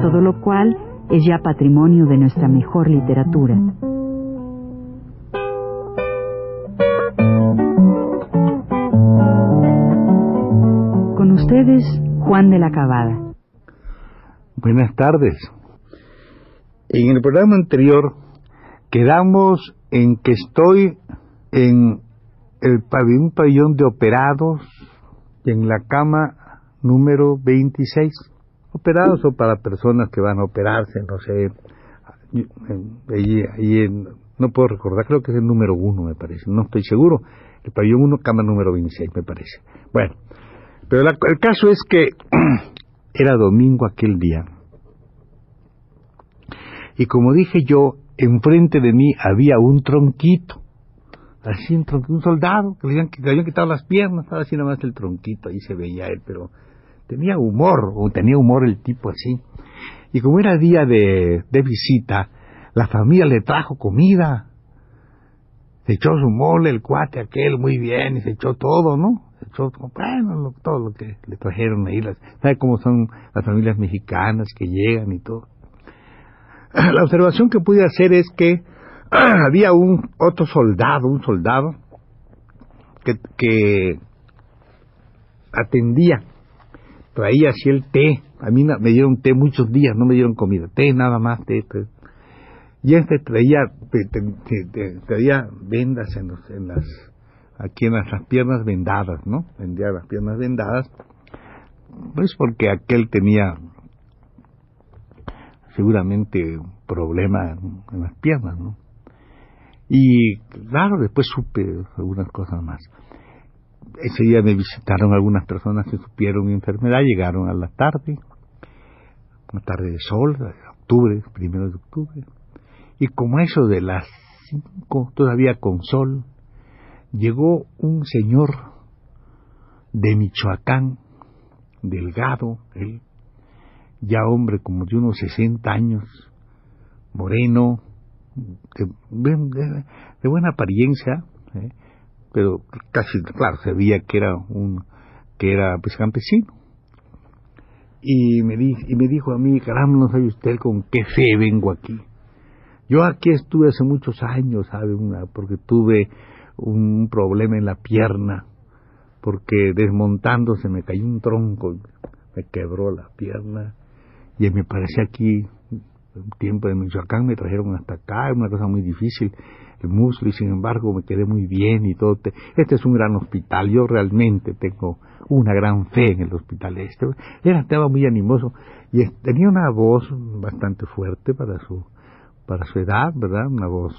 todo lo cual es ya patrimonio de nuestra mejor literatura. Con ustedes, Juan de la Cabada. Buenas tardes. En el programa anterior quedamos en que estoy en el un pabellón de operados en la cama número 26. Operados o para personas que van a operarse, no sé, ahí, no puedo recordar, creo que es el número uno, me parece, no estoy seguro. El pabellón 1, cama número 26, me parece. Bueno, pero el caso es que era domingo aquel día. Y como dije yo, enfrente de mí había un tronquito así un, un soldado, que le, habían, quitado las piernas, estaba así nada más el tronquito, ahí se veía él, pero tenía humor, o tenía humor el tipo así. Y como era día de, de visita, la familia le trajo comida. Se echó su mole, el cuate aquel, muy bien, y se echó todo, ¿no? Se echó, bueno, todo lo que le trajeron ahí. Las, ¿Sabe cómo son las familias mexicanas que llegan y todo? La observación que pude hacer es que había un otro soldado, un soldado que, que atendía, traía así el té, a mí me dieron té muchos días, no me dieron comida, té nada más, té, y este traía, traía vendas en, los, en las, aquí en las, piernas vendadas, ¿no? Vendía las piernas vendadas, pues porque aquel tenía seguramente un problema en las piernas, ¿no? Y claro, después supe algunas cosas más. Ese día me visitaron algunas personas que supieron mi enfermedad, llegaron a la tarde, una tarde de sol, de octubre, primero de octubre. Y como eso de las cinco, todavía con sol, llegó un señor de Michoacán, delgado, él, ya hombre como de unos 60 años, moreno, de, buena apariencia, ¿eh? Pero casi, claro, se veía que era un, que era pues campesino. Y me, di, y me dijo a mí, caramba, no sabe usted con qué fe vengo aquí. Yo aquí estuve hace muchos años, ¿sabe? Una, porque tuve un problema en la pierna, porque desmontándose me cayó un tronco, me quebró la pierna, y me parece aquí tiempo de Michoacán me trajeron hasta acá, una cosa muy difícil, el muslo, y sin embargo me quedé muy bien y todo. Este es un gran hospital, yo realmente tengo una gran fe en el hospital este. Era, estaba muy animoso y tenía una voz bastante fuerte para su, para su edad, ¿verdad? Una voz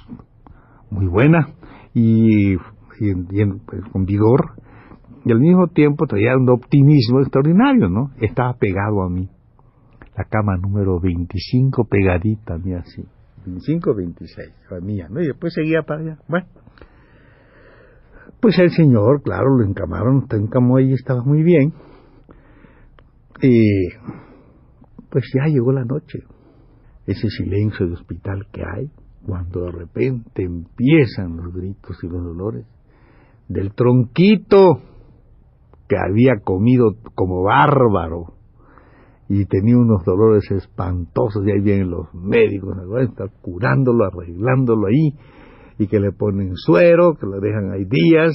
muy buena y, pues, con vigor y al mismo tiempo traía un optimismo extraordinario, ¿no? Estaba pegado a mí la cama número 25 pegadita, mía así. 25, 26, la mía, ¿no? Y después seguía para allá. Bueno, pues el señor, claro, lo encamaron, te encamó ahí, estaba muy bien. Y pues ya llegó la noche. Ese silencio de hospital que hay, cuando de repente empiezan los gritos y los dolores del tronquito que había comido como bárbaro y tenía unos dolores espantosos y ahí vienen los médicos, están curándolo, arreglándolo ahí y que le ponen suero, que lo dejan ahí días.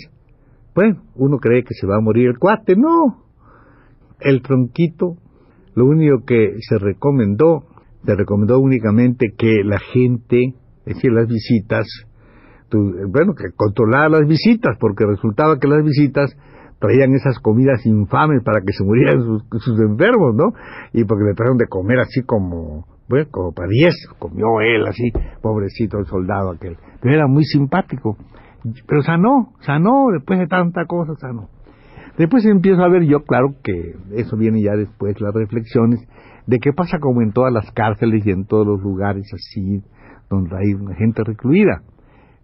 Bueno, uno cree que se va a morir el cuate, no. El tronquito, lo único que se recomendó, se recomendó únicamente que la gente, es decir, las visitas, bueno, que controlara las visitas, porque resultaba que las visitas traían esas comidas infames para que se murieran sus, enfermos, ¿no? Y porque le trajeron de comer así como, bueno, como para diez, comió él así, pobrecito el soldado aquel. Pero era muy simpático. Pero sanó, sanó, después de tanta cosa sanó. Después empiezo a ver yo, claro que eso viene ya después, las reflexiones, de qué pasa como en todas las cárceles y en todos los lugares así, donde hay gente recluida.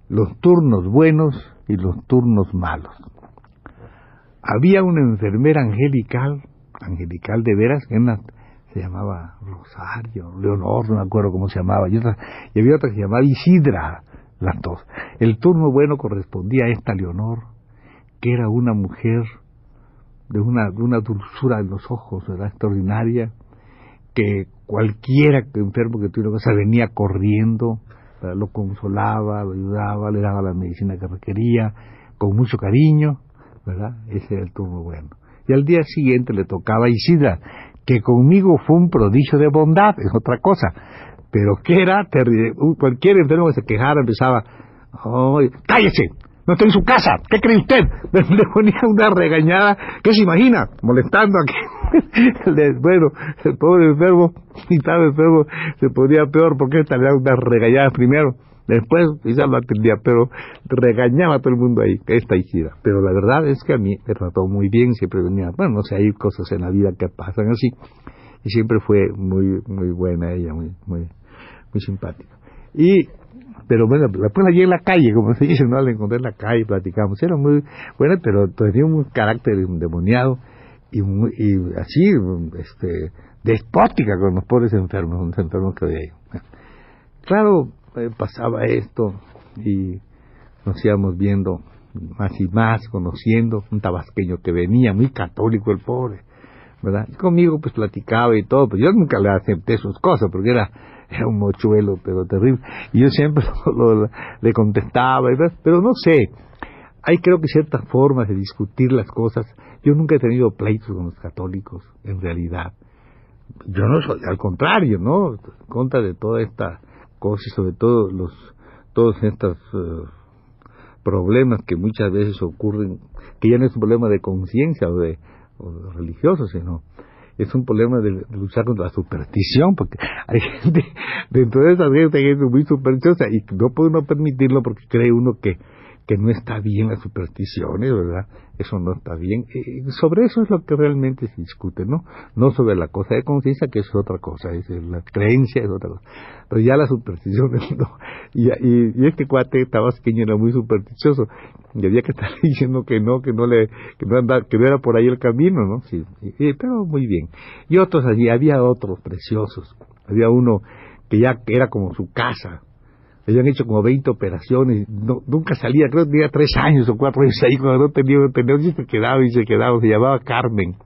Los turnos buenos y los turnos malos. Había una enfermera angelical, angelical de veras, que se llamaba Rosario, Leonor, no me acuerdo cómo se llamaba, y, otra, y había otra que se llamaba Isidra, las dos. El turno bueno correspondía a esta Leonor, que era una mujer de una, dulzura en los ojos, ¿verdad? Extraordinaria, que cualquiera enfermo que tuviera cosa venía corriendo, lo consolaba, lo ayudaba, le daba la medicina que requería, con mucho cariño, ¿verdad? Ese era el turno bueno. Y al día siguiente le tocaba a Isidra, que conmigo fue un prodigio de bondad, es otra cosa, pero que era terrible. Cualquier enfermo que se quejara empezaba, ¡cállese! no está en su casa, ¿qué cree usted? Le ponía una regañada, ¿qué se imagina? Molestando aquí. bueno, el pobre enfermo, si estaba enfermo, se ponía peor porque le daba unas regañadas primero. Después quizás lo atendía, pero regañaba a todo el mundo ahí, esta hijira. Pero la verdad es que a mí me trató muy bien, siempre venía, bueno, no sé, hay cosas en la vida que pasan así. Y siempre fue muy muy buena ella, muy muy muy simpática. Y pero bueno, después allí en la calle, como se dice, ¿no? La encontré en la calle, platicamos. Era muy buena, pero tenía un carácter endemoniado y, muy, y así, este, despótica con los pobres enfermos, los enfermos que había Claro, eh, pasaba esto y nos íbamos viendo más y más, conociendo un tabasqueño que venía, muy católico el pobre, ¿verdad? Y conmigo pues platicaba y todo, pero yo nunca le acepté sus cosas porque era era un mochuelo, pero terrible. Y yo siempre le contestaba, pero no sé, hay creo que ciertas formas de discutir las cosas. Yo nunca he tenido pleitos con los católicos, en realidad. Yo no soy, al contrario, ¿no? Contra de toda esta cosa y sobre todo los, todos estos eh, problemas que muchas veces ocurren, que ya no es un problema de conciencia o de, o de religioso, sino es un problema de, luchar contra la superstición, porque hay gente, dentro de esa gente hay gente muy supersticiosa y no puede uno permitirlo porque cree uno que que no está bien las supersticiones, ¿verdad? Eso no está bien. sobre eso es lo que realmente se discute, ¿no? No sobre la cosa de conciencia, que es otra cosa, es la creencia es otra cosa. Pero ya las supersticiones, ¿no? Y, este cuate tabasqueño era muy supersticioso y había que estar diciendo que no, que no le, que no anda, que no era por ahí el camino, ¿no? Sí, pero muy bien. Y otros allí, había otros preciosos. Había uno que ya era como su casa, habían hecho como 20 operaciones, nunca salía, creo que tenía tres años o cuatro años ahí, cuando no tenía, y se quedaba y se quedaba, se llamaba Carmen.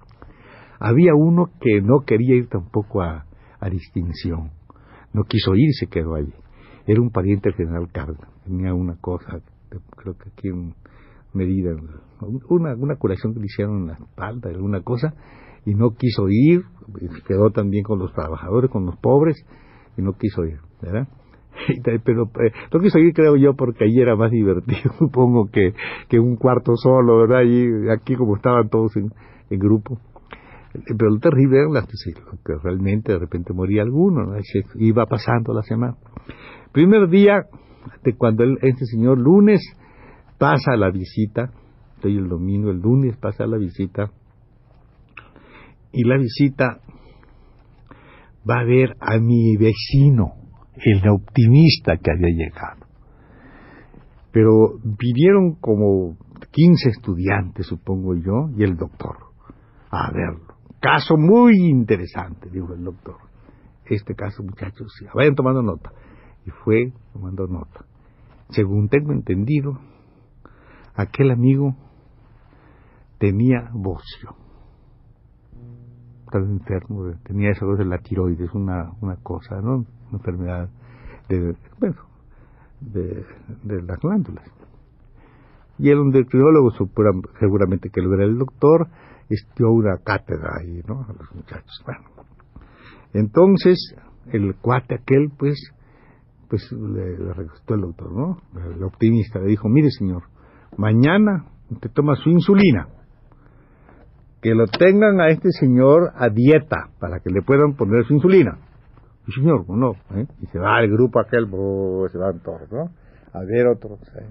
Había uno que no quería ir tampoco a, a distinción, no quiso ir y se quedó allí. Era un pariente del general Carmen, tenía una cosa, creo que aquí en medida, una, una curación que le hicieron en la espalda, alguna cosa, y no quiso ir, quedó también con los trabajadores, con los pobres, y no quiso ir, ¿verdad? pero eh, lo quiso ir creo yo porque allí era más divertido supongo que, que un cuarto solo verdad y aquí como estaban todos en, grupo. Pero lo terrible que realmente de repente moría alguno ¿no? iba pasando la semana. Primer día de cuando el, este señor lunes pasa la visita estoy el domingo el lunes pasa la visita y la visita va a ver a mi vecino el optimista que había llegado. Pero vinieron como 15 estudiantes, supongo yo, y el doctor a verlo. Caso muy interesante, dijo el doctor. Este caso, muchachos, vayan tomando nota. Y fue tomando nota. Según tengo entendido, aquel amigo tenía bocio. Estaba enfermo, tenía esa cosa de la tiroides, una, una cosa, ¿no? enfermedad de, bueno, de, de las glándulas. Y el endocrinólogo, seguramente que lo era el doctor, dio una cátedra ahí, ¿no? A los muchachos. Bueno. Entonces, el cuate aquel, pues, pues le, le el doctor, ¿no? El optimista le dijo, mire señor, mañana te toma su insulina. Que lo tengan a este señor a dieta para que le puedan poner su insulina. Y señor, no, ¿eh? y se va el grupo aquel, se van todos, ¿no? A ver otros. ¿eh?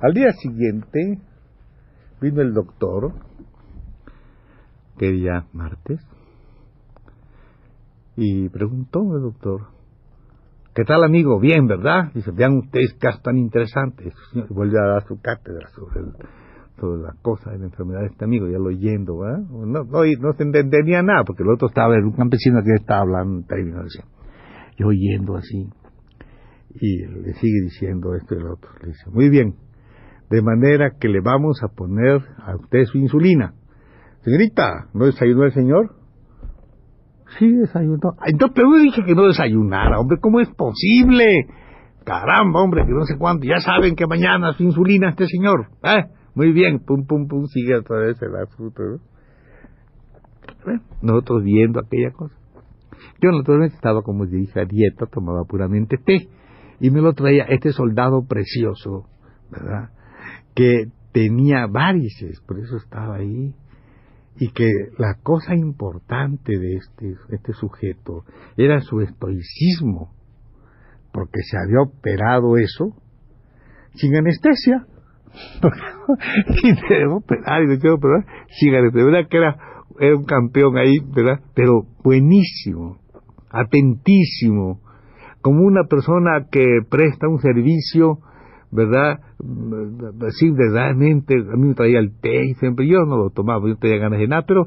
Al día siguiente vino el doctor que día martes, y preguntó el doctor, ¿qué tal amigo? Bien, ¿verdad? Dice, vean ustedes casos tan interesantes. Y vuelve a dar su cátedra sobre, el, sobre la cosa de la enfermedad de este amigo, ya lo oyendo, ¿verdad? No, no, se entendía nada, porque el otro estaba, un campesino que estaba hablando en yo oyendo así, y le sigue diciendo esto y el otro. Le dice, muy bien, de manera que le vamos a poner a usted su insulina. Señorita, ¿no desayunó el señor? Sí, desayunó. Entonces, pero dije que no desayunara, hombre, ¿cómo es posible? Caramba, hombre, que no sé cuánto. Ya saben que mañana su insulina este señor. ¿eh? Muy bien, pum, pum, pum, sigue otra vez el asunto. nosotros viendo aquella cosa. Yo naturalmente estaba, como dije, a dieta, tomaba puramente té. Y me lo traía este soldado precioso, ¿verdad? Que tenía varices, por eso estaba ahí y que la cosa importante de este, este sujeto era su estoicismo, porque se había operado eso sin anestesia. y se operar y se operar sin anestesia. verdad que era, era un campeón ahí, ¿verdad? Pero buenísimo, atentísimo, como una persona que presta un servicio ¿verdad? Sí, verdaderamente, a mí me traía el té y siempre, yo no lo tomaba, yo no tenía ganas de nada, pero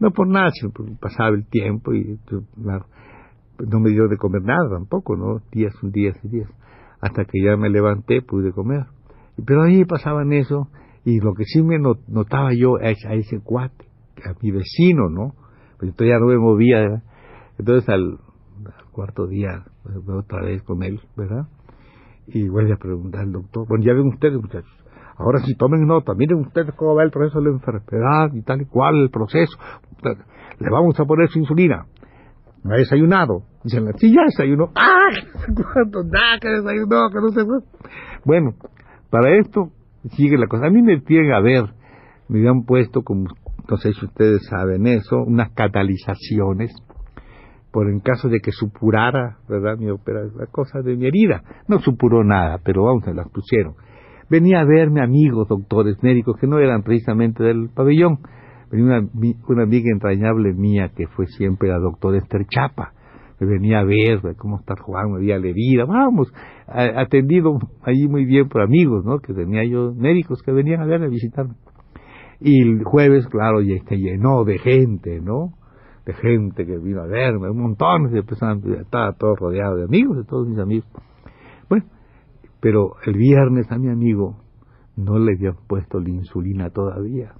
no por nada, sino porque pasaba el tiempo y no me dio de comer nada tampoco, ¿no? Días, días y días. Hasta que ya me levanté, pude comer. Pero ahí pasaban eso, y lo que sí me notaba yo a ese cuate, a mi vecino, ¿no? Pues yo ya no me movía, entonces al, cuarto día, pues, otra vez con él, ¿verdad? y vuelve a preguntar al doctor, bueno, ya ven ustedes muchachos, ahora sí tomen nota, miren ustedes cómo va el proceso de la enfermedad y tal y cual el proceso, le vamos a poner su insulina, no ha desayunado, dicen, sí, ya desayunó, ¡ah! ¿Cuánto? ¡Ah, que desayunó, que no sé Bueno, para esto sigue la cosa, a mí me tienen a ver, me han puesto, como no sé si ustedes saben eso, unas catalizaciones, por en caso de que supurara, ¿verdad? Mi operación, la cosa de mi herida. No supuró nada, pero vamos, se las pusieron. Venía a verme amigos, doctores, médicos, que no eran precisamente del pabellón. Venía una, una amiga entrañable mía, que fue siempre la doctora Esther Chapa. Venía a ver, cómo está Juan, me había vida, vamos, atendido ahí muy bien por amigos, ¿no? Que tenía yo médicos que venían a verme, a visitarme. Y el jueves, claro, ya se llenó de gente, ¿no? de gente que vino a verme, un montón estaba todo rodeado de amigos, de todos mis amigos. Bueno, pero el viernes a mi amigo no le habían puesto la insulina todavía.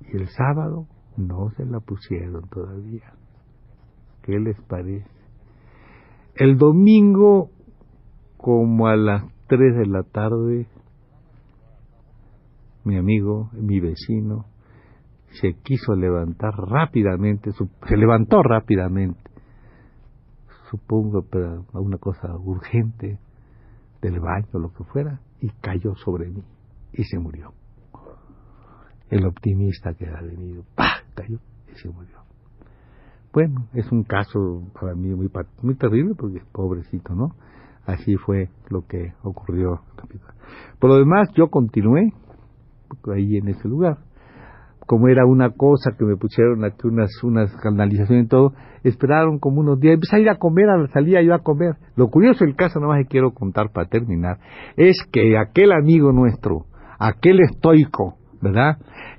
Y el sábado no se la pusieron todavía. ¿Qué les parece? El domingo, como a las 3 de la tarde, mi amigo, mi vecino, se quiso levantar rápidamente, se levantó rápidamente, supongo para una cosa urgente del baño, lo que fuera, y cayó sobre mí y se murió. El optimista que ha venido, ¡pah! cayó y se murió. Bueno, es un caso para mí muy, terrible porque pobrecito, ¿no? Así fue lo que ocurrió. Por lo demás, yo continué ahí en ese lugar como era una cosa que me pusieron aquí unas, unas canalizaciones y todo, esperaron como unos días, empecé a ir a comer, a la salida yo a comer. Lo curioso del caso, nada más que quiero contar para terminar, es que aquel amigo nuestro, aquel estoico, ¿verdad?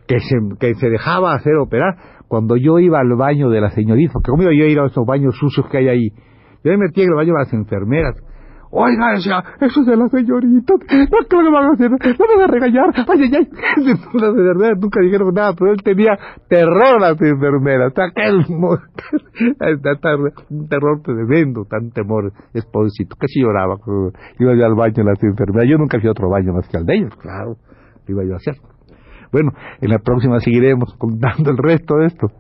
Que se, que se dejaba hacer operar, cuando yo iba al baño de la señorita, porque como iba yo a ir a esos baños sucios que hay ahí, yo me metí en el baño de las enfermeras, Oiga, decía, eso es de la señorita. No, ¿qué me van a hacer? No me van a regañar. Ay, ay, ay. Las enfermeras nunca dijeron nada, pero él tenía terror a las enfermeras. Aquel un terror tremendo, tan temor. Es pobrecito. Casi lloraba iba yo al baño de las enfermeras. Yo nunca fui a otro baño más que al de ellos, claro. Iba yo a hacer. Bueno, en la próxima seguiremos contando el resto de esto.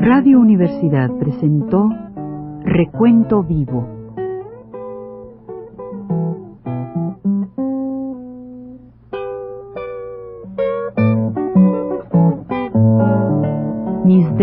Radio Universidad presentó Recuento Vivo.